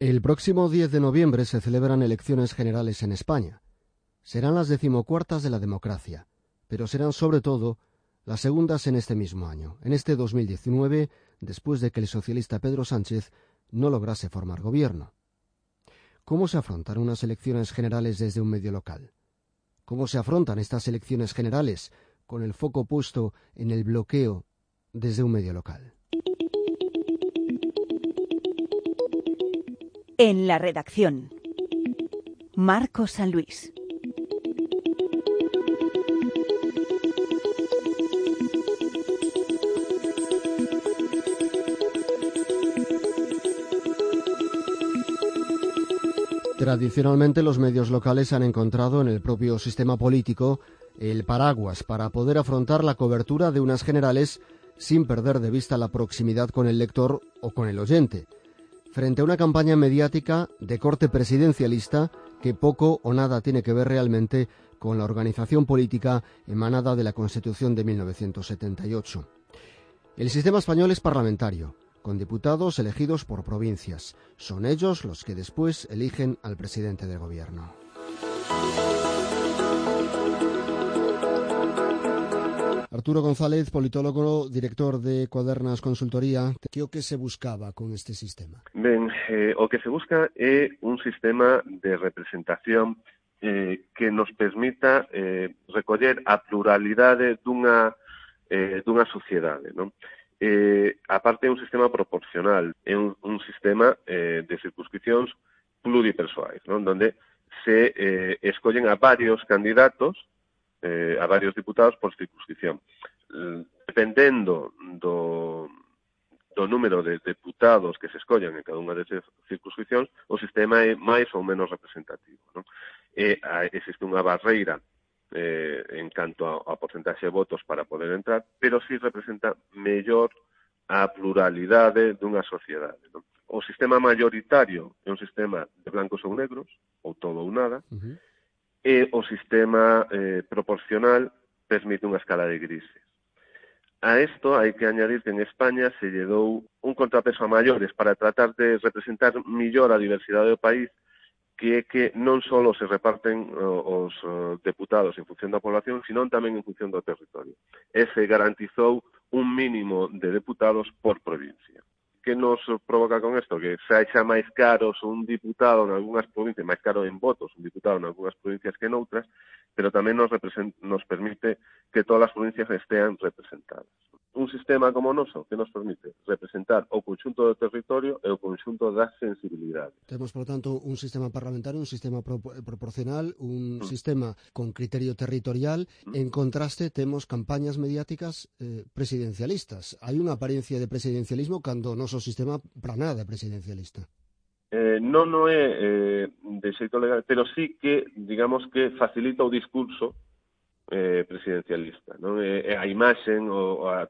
El próximo 10 de noviembre se celebran elecciones generales en España. Serán las decimocuartas de la democracia, pero serán sobre todo las segundas en este mismo año, en este 2019, después de que el socialista Pedro Sánchez no lograse formar gobierno. ¿Cómo se afrontan unas elecciones generales desde un medio local? ¿Cómo se afrontan estas elecciones generales con el foco puesto en el bloqueo desde un medio local? En la redacción, Marcos San Luis. Tradicionalmente los medios locales han encontrado en el propio sistema político el paraguas para poder afrontar la cobertura de unas generales sin perder de vista la proximidad con el lector o con el oyente frente a una campaña mediática de corte presidencialista que poco o nada tiene que ver realmente con la organización política emanada de la Constitución de 1978. El sistema español es parlamentario, con diputados elegidos por provincias. Son ellos los que después eligen al presidente del gobierno. Arturo González, politólogo, director de Cuadernas Consultoría, que o que se buscaba con este sistema? Ben, eh, o que se busca é un sistema de representación eh, que nos permita eh, recoller a pluralidade dunha, eh, dunha sociedade, non? Eh, aparte é un sistema proporcional, é un, un sistema eh, de circunscripcións pluripersoais, non? Donde se eh, escollen a varios candidatos eh, a varios diputados por circunscripción. Mm, dependendo do, do número de deputados que se escollan en cada unha desas circunscripcións, o sistema é máis ou menos representativo. Non? E, a, existe unha barreira eh, en canto a, a porcentaxe de votos para poder entrar, pero sí representa mellor a pluralidade dunha sociedade. Non? O sistema mayoritario é un sistema de blancos ou negros, ou todo ou nada, uh -huh e o sistema eh, proporcional permite unha escala de grises. A isto hai que añadir que en España se lle dou un contrapeso a maiores para tratar de representar millor a diversidade do país que é que non só se reparten os deputados en función da población, sino tamén en función do territorio. E se garantizou un mínimo de deputados por provincia que nos provoca con isto? Que saixa máis caros un diputado en algunhas provincias, máis caro en votos un diputado en algunhas provincias que en outras, pero tamén nos, nos permite que todas as provincias estean representadas un sistema como o noso que nos permite representar o conxunto do territorio e o conxunto das sensibilidades. Temos, por tanto, un sistema parlamentario, un sistema pro eh, proporcional, un mm. sistema con criterio territorial. Mm. En contraste, temos campañas mediáticas eh, presidencialistas. Hai unha apariencia de presidencialismo cando o noso sistema para nada é presidencialista. Eh, non, non é eh, de xeito legal, pero sí que, digamos que facilita o discurso eh, presidencialista. Non? E, e a imaxen, o, a,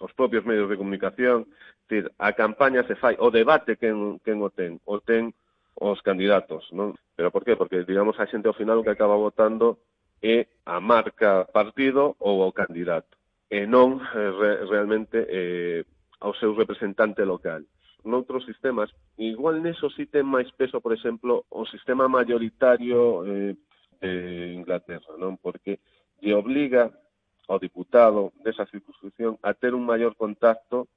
os propios medios de comunicación, decir, a campaña se fai, o debate quen, quen o ten, o ten os candidatos, non? Pero por qué? Porque, digamos, a xente ao final o que acaba votando é a marca partido ou ao candidato, e non eh, re, realmente eh, ao seu representante local. Noutros sistemas, igual neso si ten máis peso, por exemplo, o sistema maioritario eh, de Inglaterra, non? Porque e obliga ao diputado desa circunscripción a ter un maior contacto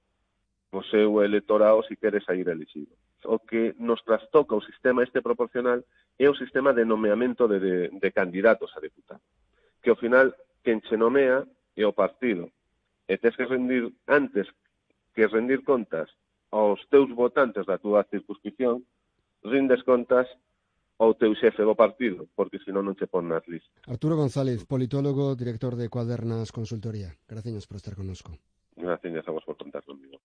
co seu electorado se quere sair elegido. O que nos trastoca o sistema este proporcional é o sistema de nomeamento de, de, de candidatos a diputado, que ao final quen che nomea é o partido. E tes que rendir antes que rendir contas aos teus votantes da túa circunscripción, rindes contas ao teu xefe do partido, porque senón non che pon nas listas. Arturo González, politólogo, director de Cuadernas Consultoría. Graciñas por estar connosco. Graciñas a vos por contar conmigo.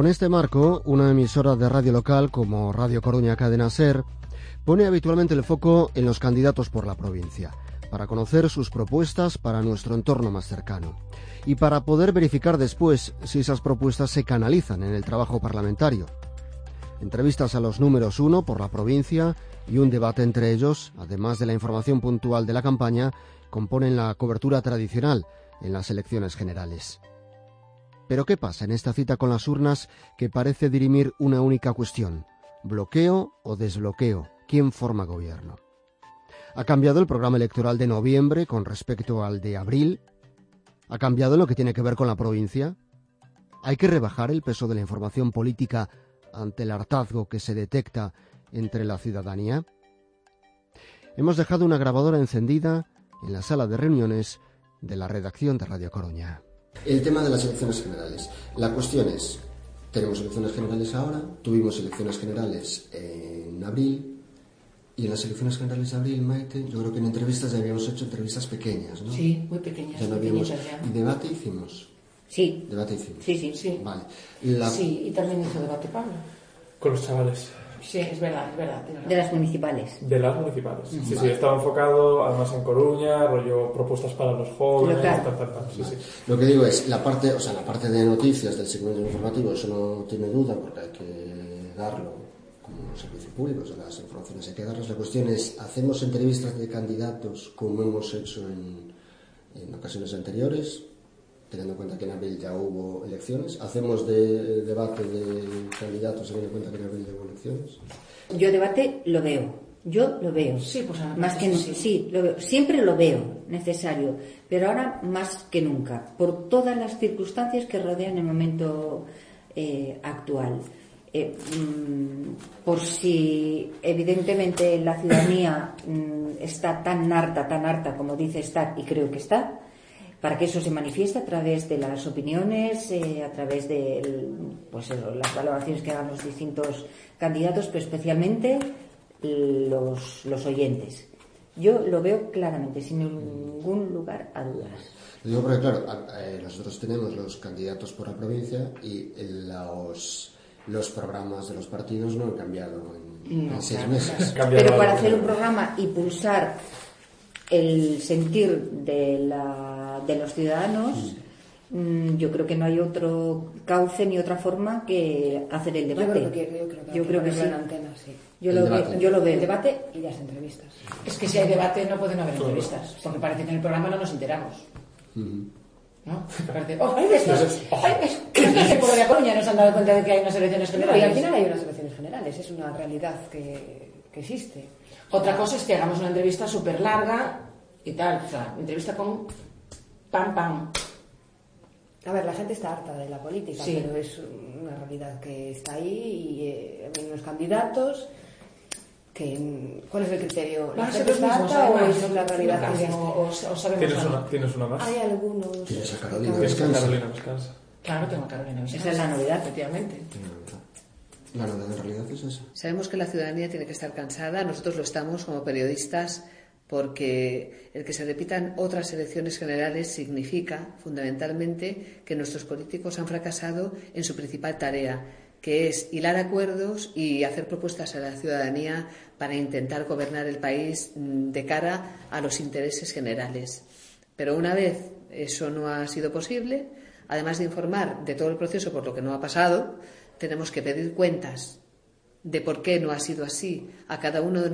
Con este marco, una emisora de radio local como Radio Coruña Cadena Ser pone habitualmente el foco en los candidatos por la provincia, para conocer sus propuestas para nuestro entorno más cercano y para poder verificar después si esas propuestas se canalizan en el trabajo parlamentario. Entrevistas a los números uno por la provincia y un debate entre ellos, además de la información puntual de la campaña, componen la cobertura tradicional en las elecciones generales. Pero ¿qué pasa en esta cita con las urnas que parece dirimir una única cuestión? ¿Bloqueo o desbloqueo? ¿Quién forma gobierno? ¿Ha cambiado el programa electoral de noviembre con respecto al de abril? ¿Ha cambiado lo que tiene que ver con la provincia? ¿Hay que rebajar el peso de la información política ante el hartazgo que se detecta entre la ciudadanía? Hemos dejado una grabadora encendida en la sala de reuniones de la redacción de Radio Coruña. El tema de las elecciones generales. La cuestión es, tenemos elecciones generales ahora, tuvimos elecciones generales en abril, y en las elecciones generales de abril, Maite, yo creo que en entrevistas ya habíamos hecho entrevistas pequeñas, ¿no? Sí, muy pequeñas. Ya no habíamos... ¿Y debate hicimos? Sí. Debate hicimos. Sí, sí, sí. Vale. La... Sí, y también hizo debate Pablo. Con los chavales. Sí, es verdad, es verdad. De las municipales. De las municipales. Sí, sí, estaba enfocado además en Coruña, rollo propuestas para los jóvenes, tal, tal, tal. Sí, sí. Lo que digo es, la parte, o sea, la parte de noticias del segmento informativo, eso no tiene duda porque hay que darlo como servicio público, o sea, las informaciones hay que darlas. La cuestión es, ¿hacemos entrevistas de candidatos como hemos hecho en, en ocasiones anteriores? Teniendo en cuenta que en abril ya hubo elecciones. ¿Hacemos de, debate de candidatos teniendo en cuenta que en abril ya hubo elecciones? Yo debate lo veo. Yo lo veo. Sí, pues más que sí. sí, lo veo. Siempre lo veo necesario, pero ahora más que nunca, por todas las circunstancias que rodean el momento eh, actual. Eh, mm, por si evidentemente la ciudadanía mm, está tan harta, tan harta como dice estar, y creo que está, para que eso se manifieste a través de las opiniones, eh, a través de pues, las valoraciones que hagan los distintos candidatos, pero especialmente los, los oyentes. Yo lo veo claramente, sin ningún lugar a dudas. Digo porque, claro, eh, nosotros tenemos los candidatos por la provincia y los, los programas de los partidos no han cambiado en, seis meses. Pero para hacer un programa y pulsar el sentir de, la, de los ciudadanos, mm, yo creo que no hay otro cauce ni otra forma que hacer el debate. Yo creo que, yo creo que, sí. Antena, sí. Yo, lo veo, yo lo veo. El debate y las entrevistas. Es que si hay debate no pueden haber entrevistas, porque parece que en el programa no nos enteramos. ¿No? Parece, oh, hay estos, hay, que por la Coruña nos han dado cuenta de que hay unas elecciones generales. y al final hay unas elecciones generales, es una realidad que, que existe. Otra cosa es que hagamos una entrevista súper larga y tal, o sea, entrevista con pam, pam. A ver, la gente está harta de la política, sí. pero es una realidad que está ahí y eh, hay unos candidatos que ¿cuál es el criterio? ¿La gente está harta o es la realidad que existe? O, o, sabemos ¿Tienes una, ¿Tienes una más? Hay algunos... ¿Tienes a Carolina Descansa. Claro, tengo a Carolina Descansa. Esa es la novedad. Efectivamente. La novedad en realidad es esa. Sabemos que la ciudadanía tiene que estar cansada, nosotros lo estamos como periodistas porque el que se repitan otras elecciones generales significa fundamentalmente que nuestros políticos han fracasado en su principal tarea, que es hilar acuerdos y hacer propuestas a la ciudadanía para intentar gobernar el país mm, de cara a los intereses generales. Pero una vez eso no ha sido posible, además de informar de todo el proceso por lo que no ha pasado, tenemos que pedir cuentas de por qué no ha sido así a cada uno de,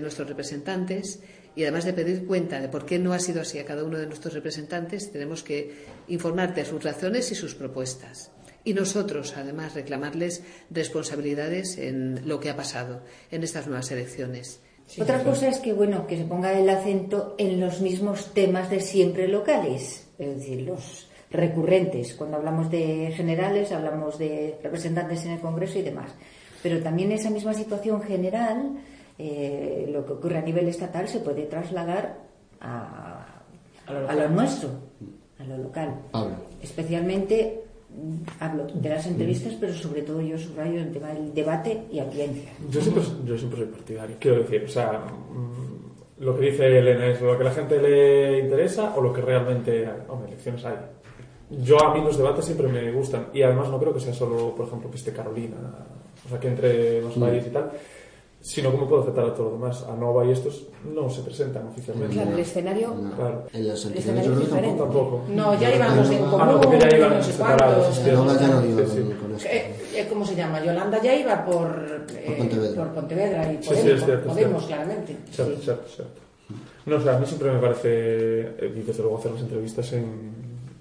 nuestros representantes y además de pedir cuenta de por qué no ha sido así a cada uno de nuestros representantes, tenemos que informar de sus razones y sus propuestas. Y nosotros, además, reclamarles responsabilidades en lo que ha pasado en estas nuevas elecciones. Otra cosa es que, bueno, que se ponga el acento en los mismos temas de siempre locales, es decir, los recurrentes. Cuando hablamos de generales, hablamos de representantes en el Congreso y demás. Pero también esa misma situación general eh, lo que ocurre a nivel estatal se puede trasladar a, lo, nuestro, a lo local. Especialmente mm, hablo de las entrevistas, pero sobre todo yo subrayo el tema del debate y audiencia. Yo siempre, yo siempre soy partidario, quiero decir, o sea, mm, lo que dice Elena es lo que a la gente le interesa o lo que realmente, hombre, elecciones hay. yo a mí los debates siempre me gustan y además no creo que sea solo, por ejemplo, que esté Carolina, o sea, que entre los países y tal, sino cómo puedo afectar a todo lo demás. A Nova y estos no se presentan oficialmente. Claro, el escenario. Claro. En los El escenario yo es creo que diferente. Tampoco. No, ya iban los en Ah, común, no, porque ya iban no sé separados. sí, Nova ya no sí, iba sí. con, con esto. Eh, eh, ¿Cómo se llama? Yolanda ya iba por, eh, Pontevedra. por Pontevedra y Sí, Podemos, sí, es cierto, Podemos, claramente. Cierto, Sí. cierto, cierto. No, o sea, a mí siempre me parece, eh, y desde luego hacer las entrevistas en,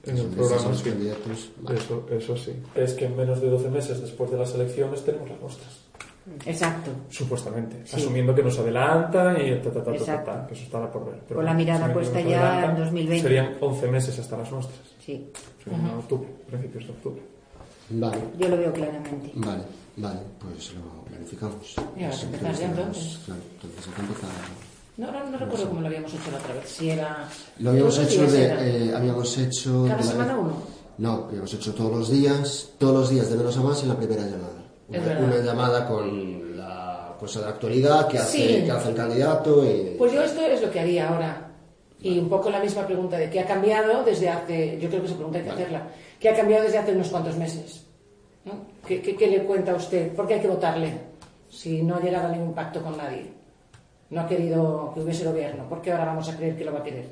en el programa, los sí. Eso, eso sí. Es que en menos de 12 meses después de las elecciones tenemos las nuestras. Exacto. Supuestamente. Sí. Asumiendo que nos adelanta y ta, ta, ta, ta, ta, que eso estará por ver. Con la mirada puesta ya adelanta, en 2020. Serían 11 meses hasta las nuestras. Sí. Serían en octubre, principios de octubre. Vale, Yo lo veo claramente. vale, vale, pues lo planificamos. Ya, empezar ya, entonces. Claro, entonces hay que empezar. No, no, no recuerdo cómo lo habíamos hecho la otra vez. Si era. Lo habíamos ¿Todos los hecho de, eh, habíamos hecho ¿Cada semana uno? No, habíamos hecho todos los días, todos los días de menos a más en la primera llamada. Una, una llamada con la cosa de actualidad que hace, Sí. que hace el candidato y Pues yo esto es lo que haría ahora. Y un poco la misma pregunta de qué ha cambiado desde hace. Yo creo que esa pregunta hay que hacerla. ¿Qué ha cambiado desde hace unos cuantos meses? ¿No? ¿Qué, qué- qué le cuenta a usted? ¿Por qué hay que votarle? Si no ha llegado a ningún pacto con nadie. No ha querido que hubiese gobierno. ¿Por qué ahora vamos a creer que lo va a querer?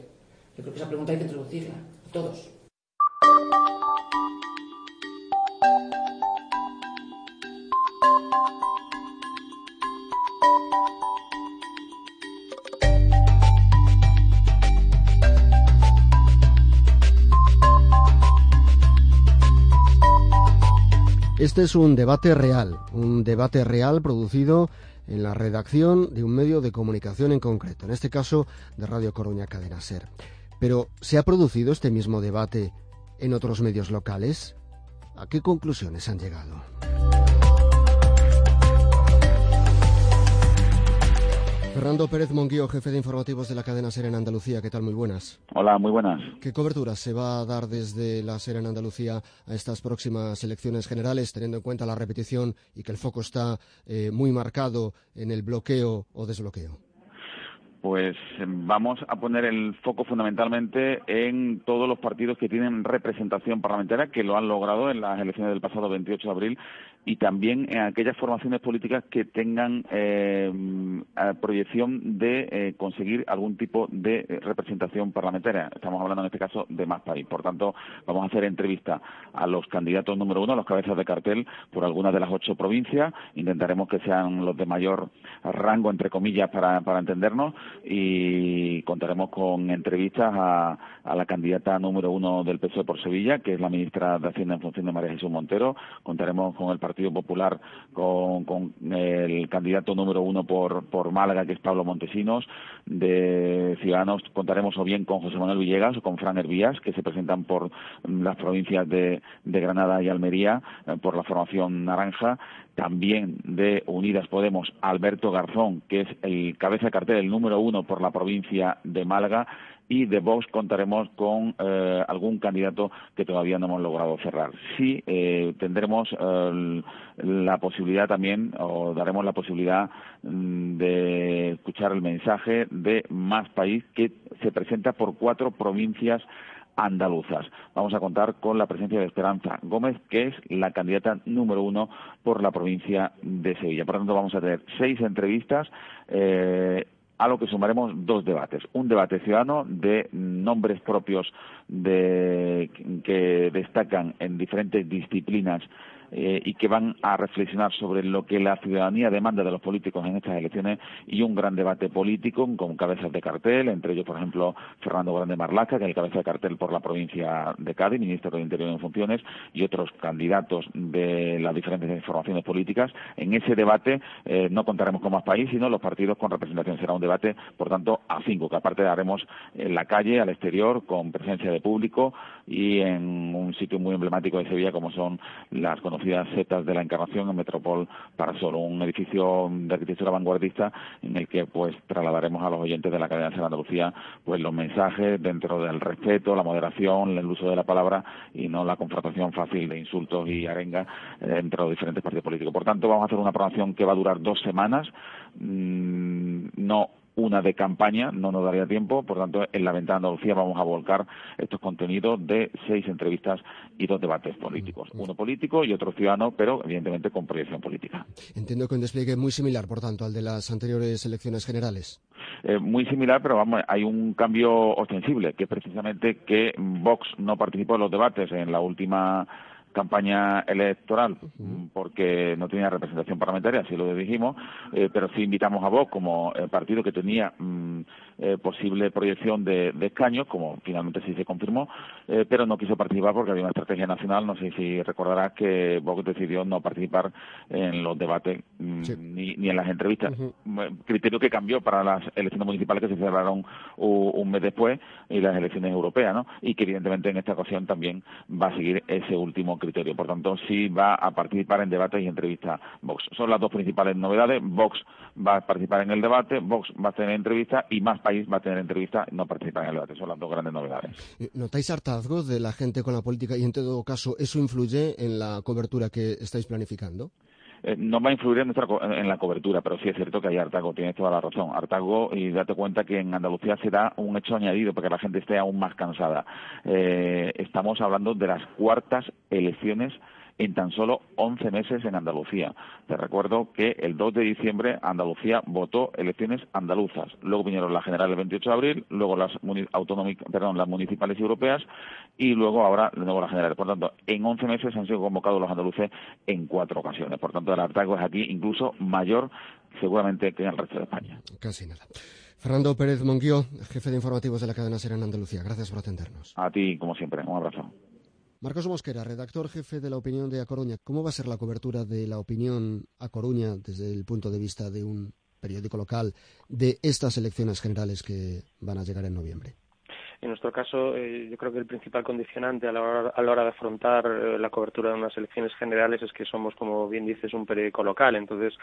Yo creo que esa pregunta hay que introducirla. Todos. Este es un debate real, un debate real producido en la redacción de un medio de comunicación en concreto, en este caso de Radio Coruña Cadena Ser. Pero, ¿se ha producido este mismo debate en otros medios locales? ¿A qué conclusiones han llegado? Fernando Pérez Monguío, jefe de informativos de la cadena Ser en Andalucía. ¿Qué tal? Muy buenas. Hola, muy buenas. ¿Qué cobertura se va a dar desde la SER en Andalucía a estas próximas elecciones generales, teniendo en cuenta la repetición y que el foco está eh, muy marcado en el bloqueo o desbloqueo? Pues eh, vamos a poner el foco fundamentalmente en todos los partidos que tienen representación parlamentaria, que lo han logrado en las elecciones del pasado 28 de abril, y también en aquellas formaciones políticas que tengan eh, proyección de eh, conseguir algún tipo de eh, representación parlamentaria. Estamos hablando en este caso de más país. Por tanto, vamos a hacer entrevista a los candidatos número uno, a los cabezas de cartel, por algunas de las ocho provincias. Intentaremos que sean los de mayor rango, entre comillas, para, para entendernos y contaremos con entrevistas a, a la candidata número uno del PSOE por Sevilla, que es la ministra de Hacienda en función de María Jesús Montero. Contaremos con el Partido Popular, con, con el candidato número uno por, por Málaga, que es Pablo Montesinos. De Ciudadanos contaremos o bien con José Manuel Villegas o con Fran Hervías, que se presentan por las provincias de, de Granada y Almería, eh, por la formación naranja también de Unidas Podemos, Alberto Garzón, que es el cabeza de cartel, el número uno por la provincia de Málaga, y de Vox contaremos con eh, algún candidato que todavía no hemos logrado cerrar. Sí, eh, tendremos eh, la posibilidad también, o daremos la posibilidad mm, de escuchar el mensaje de Más País, que se presenta por cuatro provincias andaluzas. Vamos a contar con la presencia de Esperanza Gómez, que es la candidata número uno por la provincia de Sevilla. Por lo tanto, vamos a tener seis entrevistas. A lo que sumaremos dos debates. Un debate ciudadano de nombres propios de, que destacan en diferentes disciplinas eh, y que van a reflexionar sobre lo que la ciudadanía demanda de los políticos en estas elecciones y un gran debate político con cabezas de cartel, entre ellos, por ejemplo, Fernando Grande Marlaca, que es el cabeza de cartel por la provincia de Cádiz, ministro de Interior en funciones, y otros candidatos de las diferentes formaciones políticas. En ese debate eh, no contaremos con más país, sino los partidos con representación. Será un debate, por tanto, a cinco, que aparte haremos en la calle, al exterior, con presencia de público y en un sitio muy emblemático de Sevilla, como son las conocidas setas de la Encarnación en Metropol para solo un edificio de arquitectura vanguardista en el que pues trasladaremos a los oyentes de la cadena de Andalucía pues los mensajes dentro del respeto, la moderación, el uso de la palabra y no la confrontación fácil de insultos y arengas eh, entre los diferentes partidos políticos. Por tanto, vamos a hacer una programación que va a durar dos semanas, mm, no una de campaña, no nos daría tiempo, por tanto, en la ventana de Andalucía vamos a volcar estos contenidos de seis entrevistas y dos debates políticos. Uno político y otro ciudadano, pero evidentemente con proyección política. Entiendo que un despliegue muy similar, por tanto, al de las anteriores elecciones generales. Eh, muy similar, pero vamos, hay un cambio ostensible, que es precisamente que Vox no participó en los debates en la última campaña electoral porque no tenía representación parlamentaria, así lo dijimos, eh, pero sí invitamos a Vox como partido que tenía mm, eh, posible proyección de, escaños, como finalmente sí se confirmó, pero no quiso participar porque había una estrategia nacional. No sé si recordarás que Vox decidió no participar en los debates mm, ni, en las entrevistas. Criterio que cambió para las elecciones municipales que se celebraron un, mes después y las elecciones europeas, ¿no? Y que evidentemente en esta ocasión también va a seguir ese último criterio. Por tanto, sí va a participar en debates y entrevistas Vox. Son las dos principales novedades. Vox va a participar en el debate, Vox va a tener entrevistas y Más País va a tener entrevistas y no participar en el debate. Son las dos grandes novedades. Eh, ¿Notáis hartazgo de la gente con la política y en todo caso eso influye en la cobertura que estáis planificando? Eh, no va a influir en, nuestra, en la cobertura, pero sí es cierto que hay hartazgo, tienes toda la razón. Hartazgo, y date cuenta que en Andalucía se da un hecho añadido para que la gente esté aún más cansada. Eh, estamos hablando de las cuartas elecciones en tan solo 11 meses en Andalucía. Te recuerdo que el 2 de diciembre Andalucía votó elecciones andaluzas. Luego vinieron las generales el 28 de abril, luego las, perdón, las municipales europeas y luego ahora de nuevo las generales. Por tanto, en 11 meses han sido convocados los andaluces en cuatro ocasiones. Por tanto, el hartazgo es aquí incluso mayor seguramente que en el resto de España. Casi nada. Fernando Pérez Monguió, jefe de informativos de la cadena SER en Andalucía. Gracias por atendernos. A ti, como siempre. Un abrazo. Marcos Mosquera, redactor jefe de la opinión de A Coruña. ¿Cómo va a ser la cobertura de la opinión a Coruña desde el punto de vista de un periódico local de estas elecciones generales que van a llegar en noviembre? En nuestro caso, eh, yo creo que el principal condicionante a la, hora, de afrontar eh, la cobertura de unas elecciones generales es que somos, como bien dices, un periódico local. Entonces,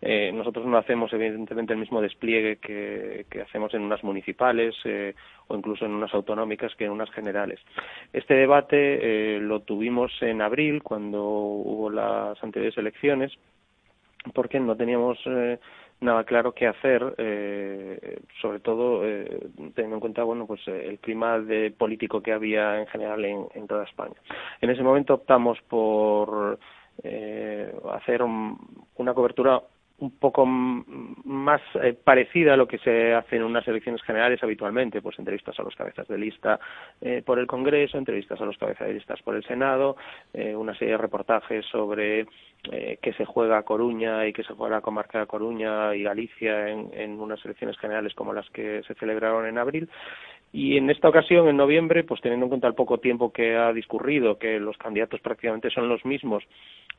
eh, nosotros no hacemos, evidentemente, el mismo despliegue que, hacemos en unas municipales o incluso en unas autonómicas que en unas generales. Este debate lo tuvimos en abril, cuando hubo las anteriores elecciones, porque no teníamos nada claro qué hacer, eh, sobre todo eh, teniendo en cuenta bueno pues eh, el clima de político que había en general en, toda España. En ese momento optamos por hacer una cobertura un poco más parecida a lo que se hace en unas elecciones generales habitualmente, pues entrevistas a los cabezas de lista por el Congreso, entrevistas a los cabezas de listas por el Senado, una serie de reportajes sobre eh, que se juega Coruña y que se juega la comarca de Coruña y Galicia en unas elecciones generales como las que se celebraron en abril. Y en esta ocasión, en noviembre, pues teniendo en cuenta el poco tiempo que ha discurrido, que los candidatos prácticamente son los mismos,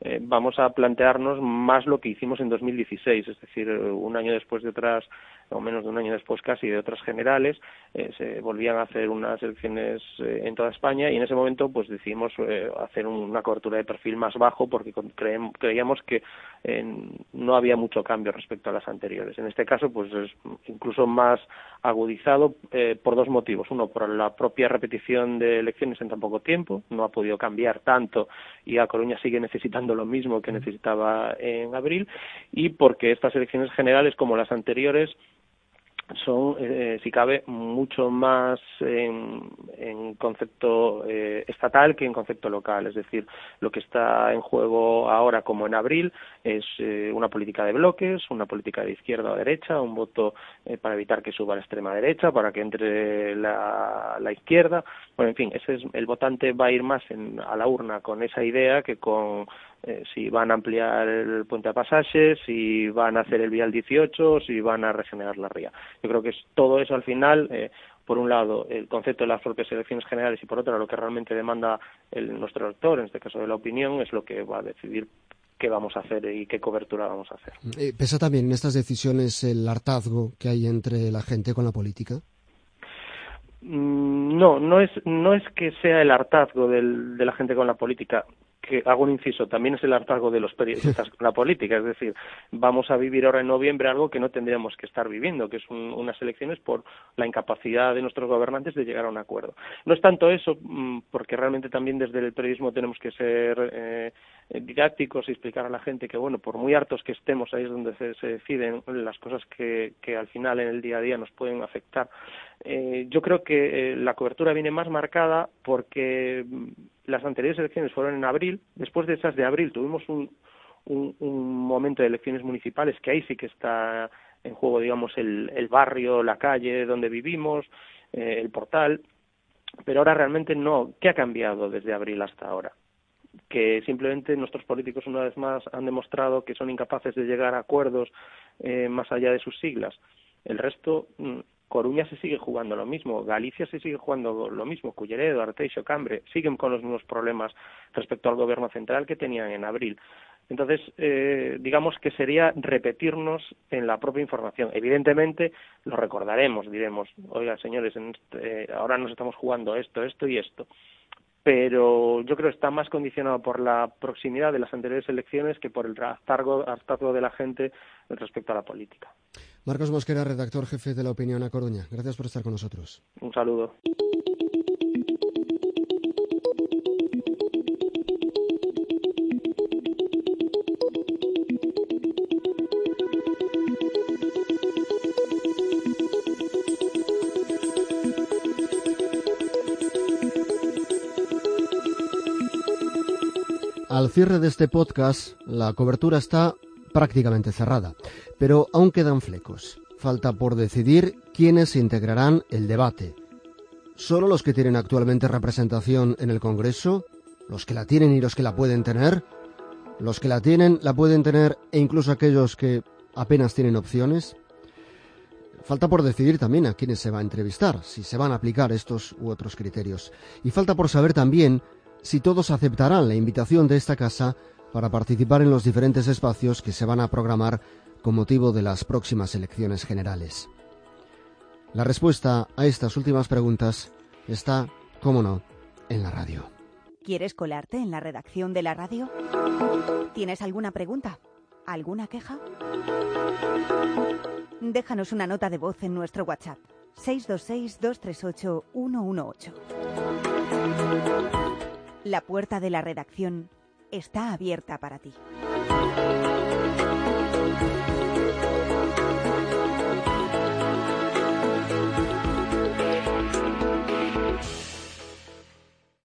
eh, vamos a plantearnos más lo que hicimos en 2016, es decir, un año después de otras, o menos de un año después casi, de otras generales, eh, se volvían a hacer unas elecciones eh, en toda España y en ese momento pues decidimos hacer una cobertura de perfil más bajo porque creíamos que no había mucho cambio respecto a las anteriores. En este caso, pues es incluso más agudizado por dos motivos. Uno, por la propia repetición de elecciones en tan poco tiempo, no ha podido cambiar tanto y a Coruña sigue necesitando lo mismo que necesitaba en abril, y porque estas elecciones generales, como las anteriores, son, eh, si cabe, mucho más en, concepto eh, estatal que en concepto local. Es decir, lo que está en juego ahora, como en abril, es eh, una política de bloques, una política de izquierda o derecha, un voto para evitar que suba la extrema derecha, para que entre la, izquierda. Bueno, en fin, ese es, el votante va a ir más a la urna con esa idea que con eh, si van a ampliar el puente a pasajes, si van a hacer el vial 18, si van a regenerar la ría. Yo creo que es todo eso al final, eh, por un lado, el concepto de las propias elecciones generales y por otro, lo que realmente demanda el, nuestro elector, en este caso de la opinión, es lo que va a decidir qué vamos a hacer y qué cobertura vamos a hacer. Eh, ¿Pesa también en estas decisiones el hartazgo que hay entre la gente con la política? Mm, no, no es, no es que sea el hartazgo de la gente con la política que hago un inciso, también es el hartazgo de los periodistas con la política, es decir, vamos a vivir ahora en noviembre algo que no tendríamos que estar viviendo, que es unas elecciones por la incapacidad de nuestros gobernantes de llegar a un acuerdo. No es tanto eso, mm, porque realmente también desde el periodismo tenemos que ser eh, didácticos y explicar a la gente que, bueno, por muy hartos que estemos, ahí es donde se, deciden las cosas que, que, al final en el día a día nos pueden afectar. Eh, yo creo que eh, la cobertura viene más marcada porque mm, las anteriores elecciones fueron en abril. Después de esas de abril tuvimos un, un, momento de elecciones municipales que ahí sí que está en juego, digamos, el, el barrio, la calle donde vivimos, el portal. Pero ahora realmente no. ¿Qué ha cambiado desde abril hasta ahora? Que simplemente nuestros políticos una vez más han demostrado que son incapaces de llegar a acuerdos eh, más allá de sus siglas. El resto, mm, Coruña se sigue jugando lo mismo, Galicia se sigue jugando lo mismo, Culleredo, Arteixo, Cambre, siguen con los mismos problemas respecto al gobierno central que tenían en abril. Entonces, eh, digamos que sería repetirnos en la propia información. Evidentemente, lo recordaremos, diremos, oiga, señores, este, ahora nos estamos jugando esto, esto y esto pero yo creo que está más condicionado por la proximidad de las anteriores elecciones que por el hartazgo de la gente respecto a la política. Marcos Mosquera, redactor jefe de La Opinión a Coruña. Gracias por estar con nosotros. Un saludo. Al cierre de este podcast, la cobertura está prácticamente cerrada, pero aún quedan flecos. Falta por decidir quiénes integrarán el debate. ¿Solo los que tienen actualmente representación en el Congreso? ¿Los que la tienen y los que la pueden tener? ¿Los que la tienen, la pueden tener e incluso aquellos que apenas tienen opciones? Falta por decidir también a quiénes se va a entrevistar, si se van a aplicar estos u otros criterios. Y falta por saber también si todos aceptarán la invitación de esta casa para participar en los diferentes espacios que se van a programar con motivo de las próximas elecciones generales. La respuesta a estas últimas preguntas está, cómo no, en la radio. ¿Quieres colarte en la redacción de la radio? ¿Tienes alguna pregunta? ¿Alguna queja? Déjanos una nota de voz en nuestro WhatsApp 626 238 118. La puerta de la redacción está abierta para ti.